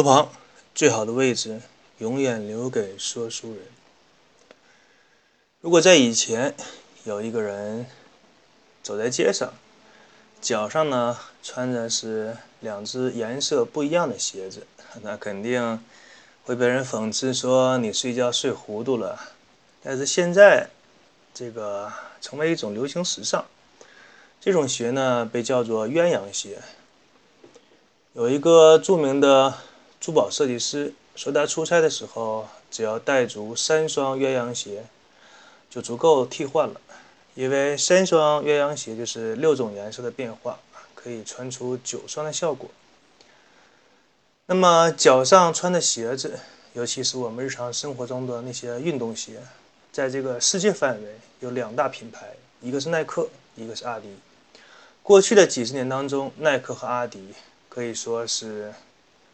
路旁，最好的位置永远留给说书人。如果在以前有一个人走在街上，脚上呢穿的是两只颜色不一样的鞋子，那肯定会被人讽刺说你睡觉睡糊涂了。但是现在，这个成为一种流行时尚，这种鞋呢被叫做鸳鸯鞋。有一个著名的。珠宝设计师说，他出差的时候，只要带足三双鸳鸯鞋，就足够替换了。因为三双鸳鸯鞋就是六种颜色的变化，可以穿出九双的效果。那么脚上穿的鞋子，尤其是我们日常生活中的那些运动鞋，在这个世界范围有两大品牌，一个是耐克，一个是阿迪。过去的几十年当中，耐克和阿迪可以说是。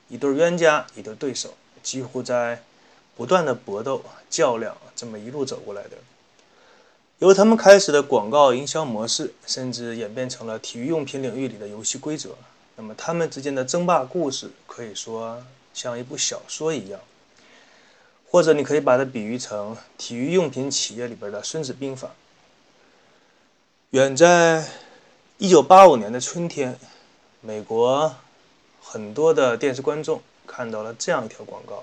一对冤家，一对对手，几乎在不断的搏斗、较量，这么一路走过来的。由他们开始的广告营销模式，甚至演变成了体育用品领域里的游戏规则。那么，他们之间的争霸故事，可以说像一部小说一样，或者你可以把它比喻成体育用品企业里边的《孙子兵法》。远在1985年的春天，美国。很多的电视观众看到了这样一条广告，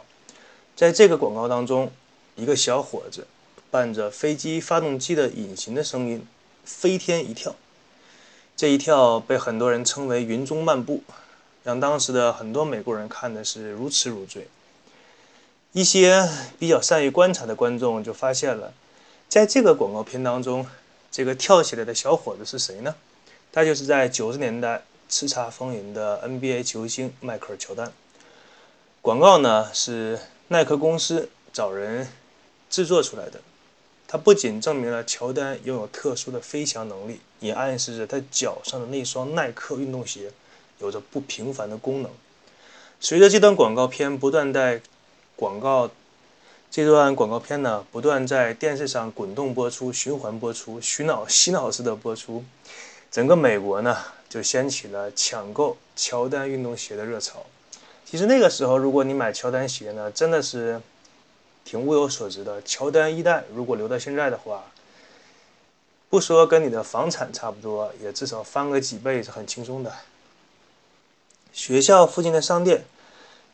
在这个广告当中，一个小伙子伴着飞机发动机的引擎的声音飞天一跳，这一跳被很多人称为“云中漫步”，让当时的很多美国人看的是如痴如醉。一些比较善于观察的观众就发现了，在这个广告片当中，这个跳起来的小伙子是谁呢？他就是在九十年代。叱咤风云的 NBA 球星迈克尔·乔丹，广告呢是耐克公司找人制作出来的。它不仅证明了乔丹拥有特殊的飞翔能力，也暗示着他脚上的那双耐克运动鞋有着不平凡的功能。随着这段广告片不断在广告这段广告片呢不断在电视上滚动播出、循环播出、洗脑洗脑式的播出，整个美国呢。就掀起了抢购乔丹运动鞋的热潮。其实那个时候，如果你买乔丹鞋呢，真的是挺物有所值的。乔丹一代如果留到现在的话，不说跟你的房产差不多，也至少翻个几倍是很轻松的。学校附近的商店，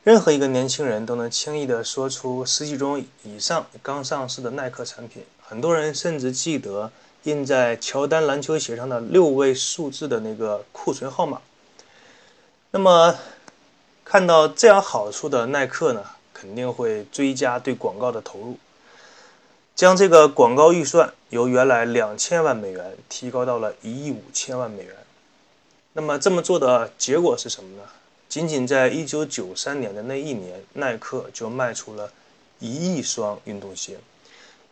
任何一个年轻人都能轻易地说出十几种以上刚上市的耐克产品。很多人甚至记得。印在乔丹篮球鞋上的六位数字的那个库存号码。那么，看到这样好处的耐克呢，肯定会追加对广告的投入，将这个广告预算由原来两千万美元提高到了一亿五千万美元。那么这么做的结果是什么呢？仅仅在一九九三年的那一年，耐克就卖出了一亿双运动鞋。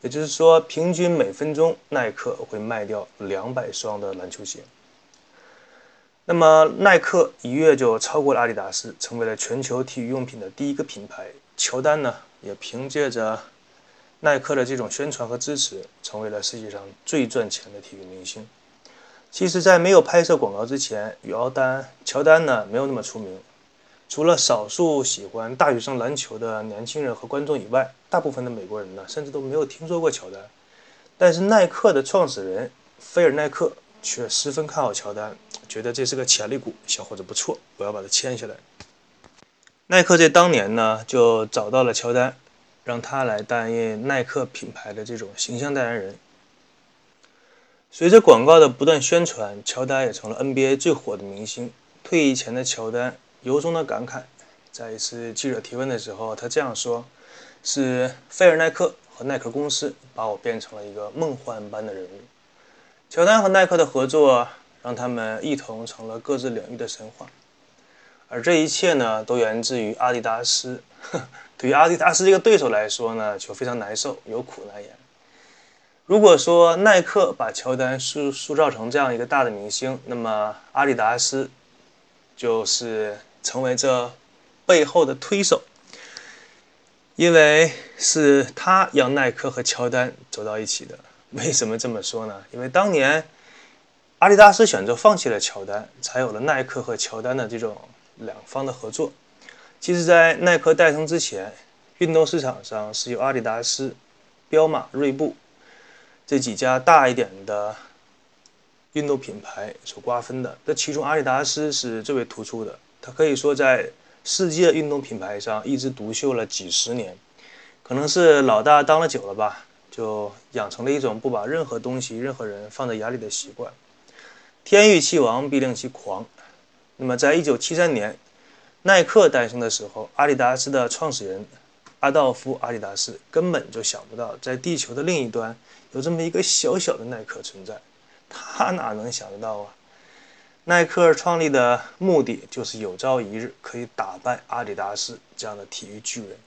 也就是说，平均每分钟耐克会卖掉两百双的篮球鞋。那么，耐克一跃就超过了阿迪达斯，成为了全球体育用品的第一个品牌。乔丹呢，也凭借着耐克的这种宣传和支持，成为了世界上最赚钱的体育明星。其实，在没有拍摄广告之前，与乔丹乔丹呢没有那么出名。除了少数喜欢大学生篮球的年轻人和观众以外，大部分的美国人呢，甚至都没有听说过乔丹。但是耐克的创始人菲尔·耐克却十分看好乔丹，觉得这是个潜力股，小伙子不错，我要把他签下来。耐克在当年呢，就找到了乔丹，让他来担任耐克品牌的这种形象代言人。随着广告的不断宣传，乔丹也成了 NBA 最火的明星。退役前的乔丹。由衷的感慨，在一次记者提问的时候，他这样说：“是菲尔耐克和耐克公司把我变成了一个梦幻般的人物。”乔丹和耐克的合作让他们一同成了各自领域的神话，而这一切呢，都源自于阿迪达斯。对于阿迪达斯这个对手来说呢，就非常难受，有苦难言。如果说耐克把乔丹塑塑造成这样一个大的明星，那么阿迪达斯就是。成为这背后的推手，因为是他让耐克和乔丹走到一起的。为什么这么说呢？因为当年阿迪达斯选择放弃了乔丹，才有了耐克和乔丹的这种两方的合作。其实，在耐克诞生之前，运动市场上是由阿迪达斯、彪马、锐步这几家大一点的运动品牌所瓜分的。这其中，阿迪达斯是最为突出的，它可以说在世界运动品牌上一枝独秀了几十年，可能是老大当了久了吧，就养成了一种不把任何东西、任何人放在眼里的习惯。天欲其亡，必令其狂。那么，在一九七三年。耐克诞生的时候，阿迪达斯的创始人阿道夫·阿迪达斯根本就想不到，在地球的另一端有这么一个小小的耐克存在。他哪能想得到啊？耐克创立的目的就是有朝一日可以打败阿迪达斯这样的体育巨人。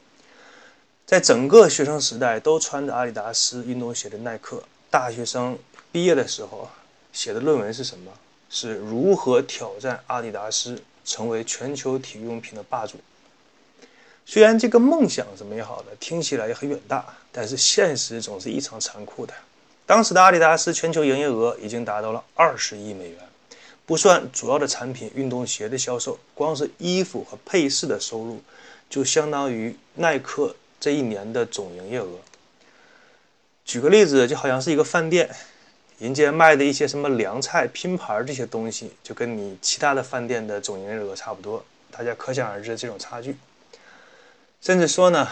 在整个学生时代都穿着阿迪达斯运动鞋的耐克，大学生毕业的时候写的论文是什么？是如何挑战阿迪达斯？成为全球体育用品的霸主。虽然这个梦想是美好的，听起来也很远大，但是现实总是异常残酷的。当时的阿迪达斯全球营业额已经达到了二十亿美元，不算主要的产品运动鞋的销售，光是衣服和配饰的收入就相当于耐克这一年的总营业额。举个例子，就好像是一个饭店。人家卖的一些什么凉菜、拼盘这些东西，就跟你其他的饭店的总营业额差不多，大家可想而知这种差距。甚至说呢，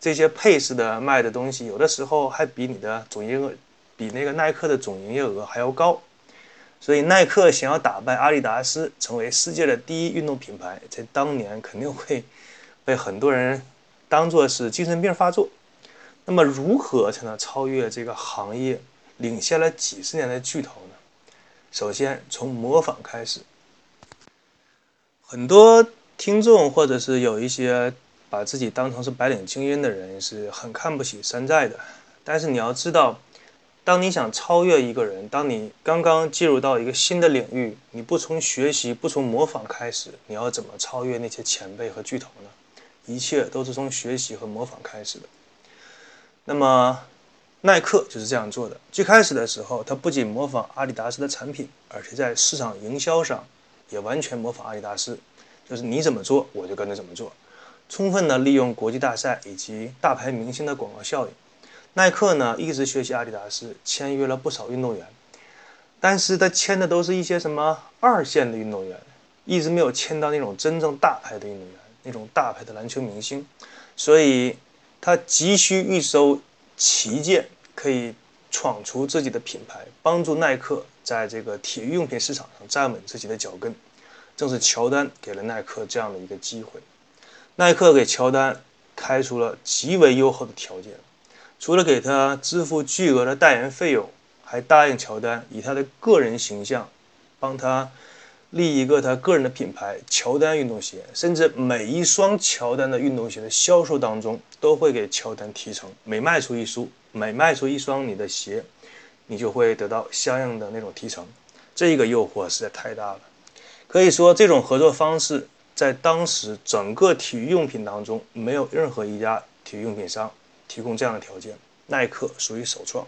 这些配饰的卖的东西，有的时候还比你的总营业额，比那个耐克的总营业额还要高。所以耐克想要打败阿迪达斯，成为世界的第一运动品牌，在当年肯定会被很多人当做是精神病发作。那么，如何才能超越这个行业？领先了几十年的巨头呢？首先从模仿开始。很多听众或者是有一些把自己当成是白领精英的人，是很看不起山寨的。但是你要知道，当你想超越一个人，当你刚刚进入到一个新的领域，你不从学习、不从模仿开始，你要怎么超越那些前辈和巨头呢？一切都是从学习和模仿开始的。那么。耐克就是这样做的。最开始的时候，他不仅模仿阿迪达斯的产品，而且在市场营销上也完全模仿阿迪达斯，就是你怎么做，我就跟着怎么做，充分的利用国际大赛以及大牌明星的广告效应。耐克呢一直学习阿迪达斯，签约了不少运动员，但是他签的都是一些什么二线的运动员，一直没有签到那种真正大牌的运动员，那种大牌的篮球明星，所以他急需一艘旗舰。可以闯出自己的品牌，帮助耐克在这个体育用品市场上站稳自己的脚跟。正是乔丹给了耐克这样的一个机会。耐克给乔丹开出了极为优厚的条件，除了给他支付巨额的代言费用，还答应乔丹以他的个人形象帮他。立一个他个人的品牌——乔丹运动鞋，甚至每一双乔丹的运动鞋的销售当中，都会给乔丹提成。每卖出一双，每卖出一双你的鞋，你就会得到相应的那种提成。这个诱惑实在太大了。可以说，这种合作方式在当时整个体育用品当中，没有任何一家体育用品商提供这样的条件。耐克属于首创。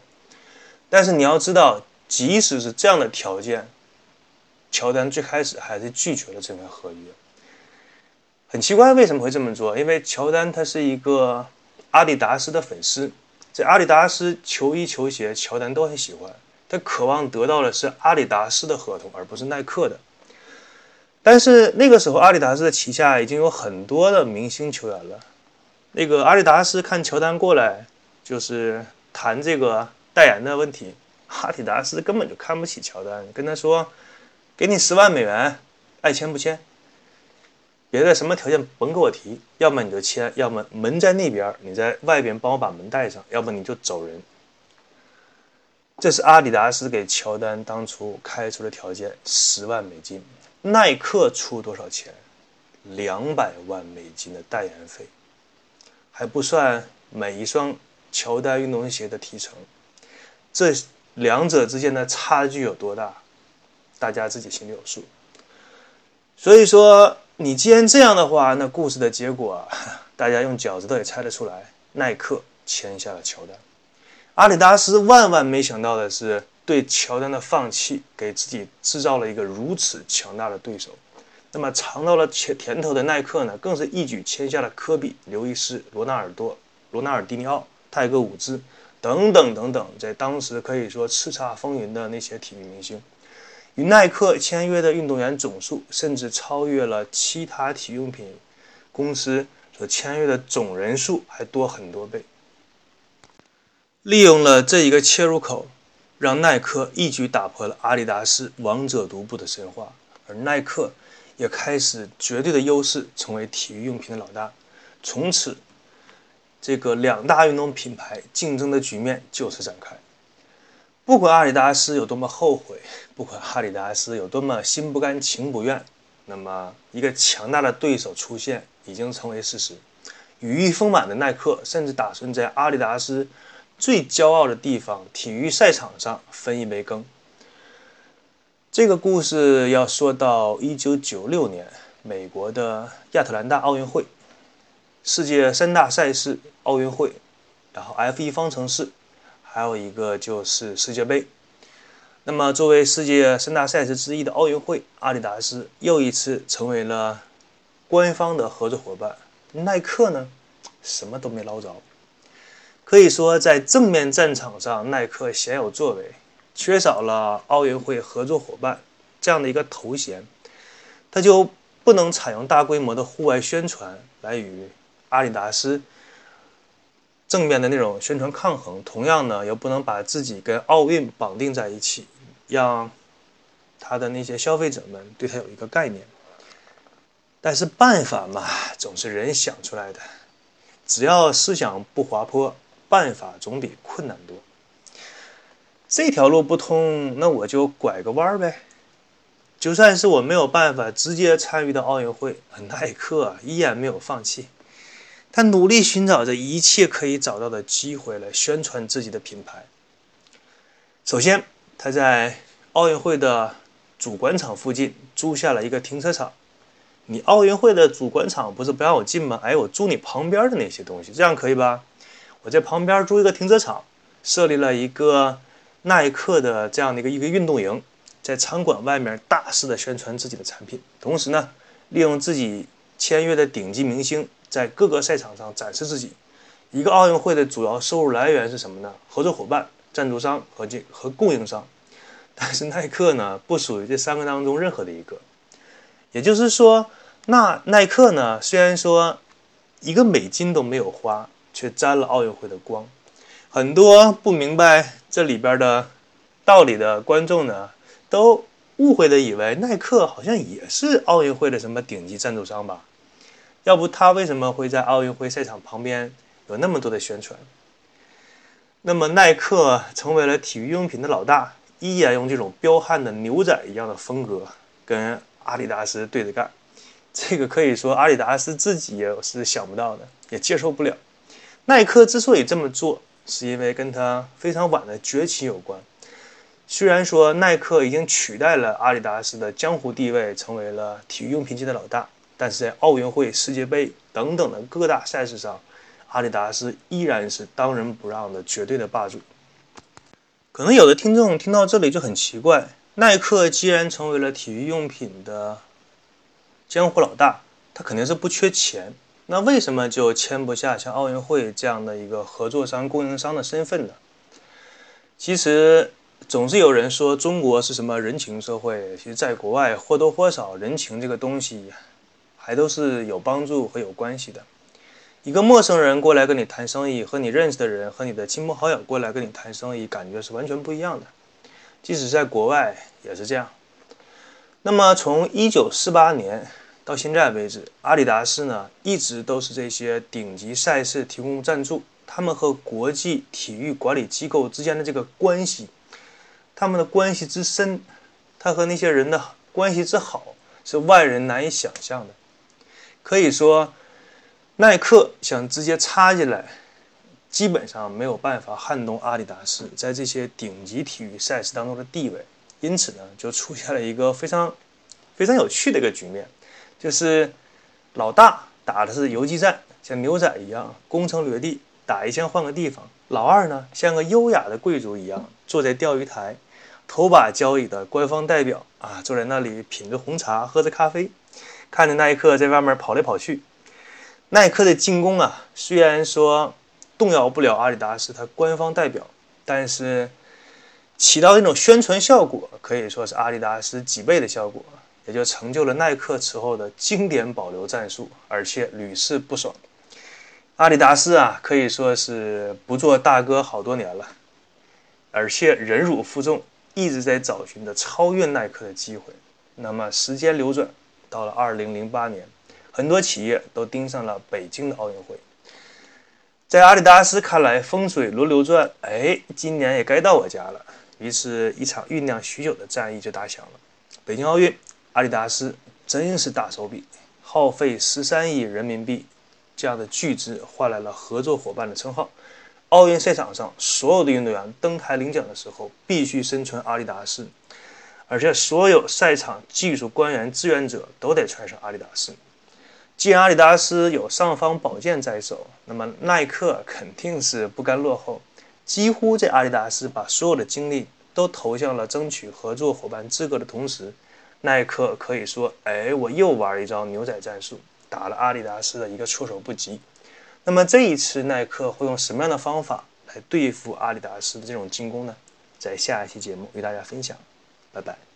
但是你要知道，即使是这样的条件。乔丹最开始还是拒绝了这份合约，很奇怪为什么会这么做？因为乔丹他是一个阿迪达斯的粉丝，这阿迪达斯球衣球鞋，乔丹都很喜欢，他渴望得到的是阿迪达斯的合同，而不是耐克的。但是那个时候，阿迪达斯的旗下已经有很多的明星球员了，那个阿迪达斯看乔丹过来，就是谈这个代言的问题，阿迪达斯根本就看不起乔丹，跟他说。给你十万美元，爱签不签？别的什么条件甭给我提，要么你就签，要么门在那边，你在外边帮我把门带上，要不你就走人。这是阿迪达斯给乔丹当初开出的条件，十万美金。耐克出多少钱？两百万美金的代言费，还不算每一双乔丹运动鞋的提成。这两者之间的差距有多大？大家自己心里有数。所以说，你既然这样的话，那故事的结果，大家用脚趾头也猜得出来。耐克签下了乔丹，阿迪达斯万万没想到的是，对乔丹的放弃，给自己制造了一个如此强大的对手。那么尝到了甜甜头的耐克呢，更是一举签下了科比、刘易斯、罗纳尔多、罗纳尔迪尼奥、泰戈伍兹等等等等，在当时可以说叱咤风云的那些体育明星。与耐克签约的运动员总数，甚至超越了其他体育用品公司所签约的总人数，还多很多倍。利用了这一个切入口，让耐克一举打破了阿迪达斯王者独步的神话，而耐克也开始绝对的优势，成为体育用品的老大。从此，这个两大运动品牌竞争的局面就此展开。不管阿迪达斯有多么后悔，不管阿迪达斯有多么心不甘情不愿，那么一个强大的对手出现已经成为事实。羽翼丰满的耐克甚至打算在阿迪达斯。最骄傲的地方，体育赛场上分一杯羹。这个故事要说到一九九六年，美国的亚特兰大奥运会，世界三大赛事奥运会，然后 F 一方程式，还有一个就是世界杯。那么，作为世界三大赛事之一的奥运会，阿迪达斯又一次成为了官方的合作伙伴。耐克呢，什么都没捞着。可以说，在正面战场上，耐克鲜有作为，缺少了奥运会合作伙伴这样的一个头衔，他就不能采用大规模的户外宣传来与阿迪达斯正面的那种宣传抗衡。同样呢，又不能把自己跟奥运绑定在一起，让他的那些消费者们对他有一个概念。但是办法嘛，总是人想出来的，只要思想不滑坡。办法总比困难多。这条路不通，那我就拐个弯儿呗。就算是我没有办法直接参与到奥运会，耐克依然没有放弃。他努力寻找着一切可以找到的机会来宣传自己的品牌。首先，他在奥运会的主管场附近租下了一个停车场。你奥运会的主管场不是不让我进吗？哎，我租你旁边的那些东西，这样可以吧？我在旁边租一个停车场，设立了一个耐克的这样的一个一个运动营，在场馆外面大肆的宣传自己的产品，同时呢，利用自己签约的顶级明星在各个赛场上展示自己。一个奥运会的主要收入来源是什么呢？合作伙伴、赞助商和这和供应商。但是耐克呢，不属于这三个当中任何的一个。也就是说，那耐克呢，虽然说一个美金都没有花。却沾了奥运会的光，很多不明白这里边的道理的观众呢，都误会的以为耐克好像也是奥运会的什么顶级赞助商吧？要不他为什么会在奥运会赛场旁边有那么多的宣传？那么耐克成为了体育用品的老大，依然用这种彪悍的牛仔一样的风格跟阿迪达斯对着干，这个可以说阿迪达斯自己也是想不到的，也接受不了。耐克之所以这么做，是因为跟他非常晚的崛起有关。虽然说耐克已经取代了阿迪达斯的江湖地位，成为了体育用品界的老大，但是在奥运会、世界杯等等的各大赛事上，阿迪达斯依然是当仁不让的绝对的霸主。可能有的听众听到这里就很奇怪：耐克既然成为了体育用品的江湖老大，他肯定是不缺钱。那为什么就签不下像奥运会这样的一个合作商、供应商的身份呢？其实总是有人说中国是什么人情社会，其实在国外或多或少人情这个东西还都是有帮助和有关系的。一个陌生人过来跟你谈生意，和你认识的人和你的亲朋好友过来跟你谈生意，感觉是完全不一样的。即使在国外也是这样。那么从一九四八年。到现在为止，阿迪达斯呢一直都是这些顶级赛事提供赞助。他们和国际体育管理机构之间的这个关系，他们的关系之深，他和那些人的关系之好，是外人难以想象的。可以说，耐克想直接插进来，基本上没有办法撼动阿迪达斯在这些顶级体育赛事当中的地位。因此呢，就出现了一个非常非常有趣的一个局面。就是老大打的是游击战，像牛仔一样攻城略地，打一枪换个地方。老二呢，像个优雅的贵族一样坐在钓鱼台，头把交椅的官方代表啊，坐在那里品着红茶，喝着咖啡。看着耐克在外面跑来跑去。耐克的进攻啊，虽然说动摇不了阿迪达斯它官方代表，但是起到那种宣传效果，可以说是阿迪达斯几倍的效果，也就成就了耐克此后的经典保留战术，而且屡试不爽。阿迪达斯啊，可以说是不做大哥好多年了，而且忍辱负重，一直在找寻着超越耐克的机会。那么时间流转，到了二零零八年。很多企业都盯上了北京的奥运会，在阿迪达斯看来，风水轮流转，哎，今年也该到我家了。于是，一场酝酿许久的战役就打响了。北京奥运，阿迪达斯真是大手笔，耗费十三亿人民币这样的巨资，换来了合作伙伴的称号。奥运赛场上，所有的运动员登台领奖的时候，必须身穿阿迪达斯，而且所有赛场技术官员、志愿者都得穿上阿迪达斯。既然阿迪达斯有尚方宝剑在手，那么耐克肯定是不甘落后。几乎在阿迪达斯把所有的精力都投向了争取合作伙伴资格的同时，耐克可以说，哎，我又玩了一招牛仔战术，打了阿迪达斯的一个措手不及。那么这一次，耐克会用什么样的方法来对付阿迪达斯的这种进攻呢？在下一期节目与大家分享，拜拜。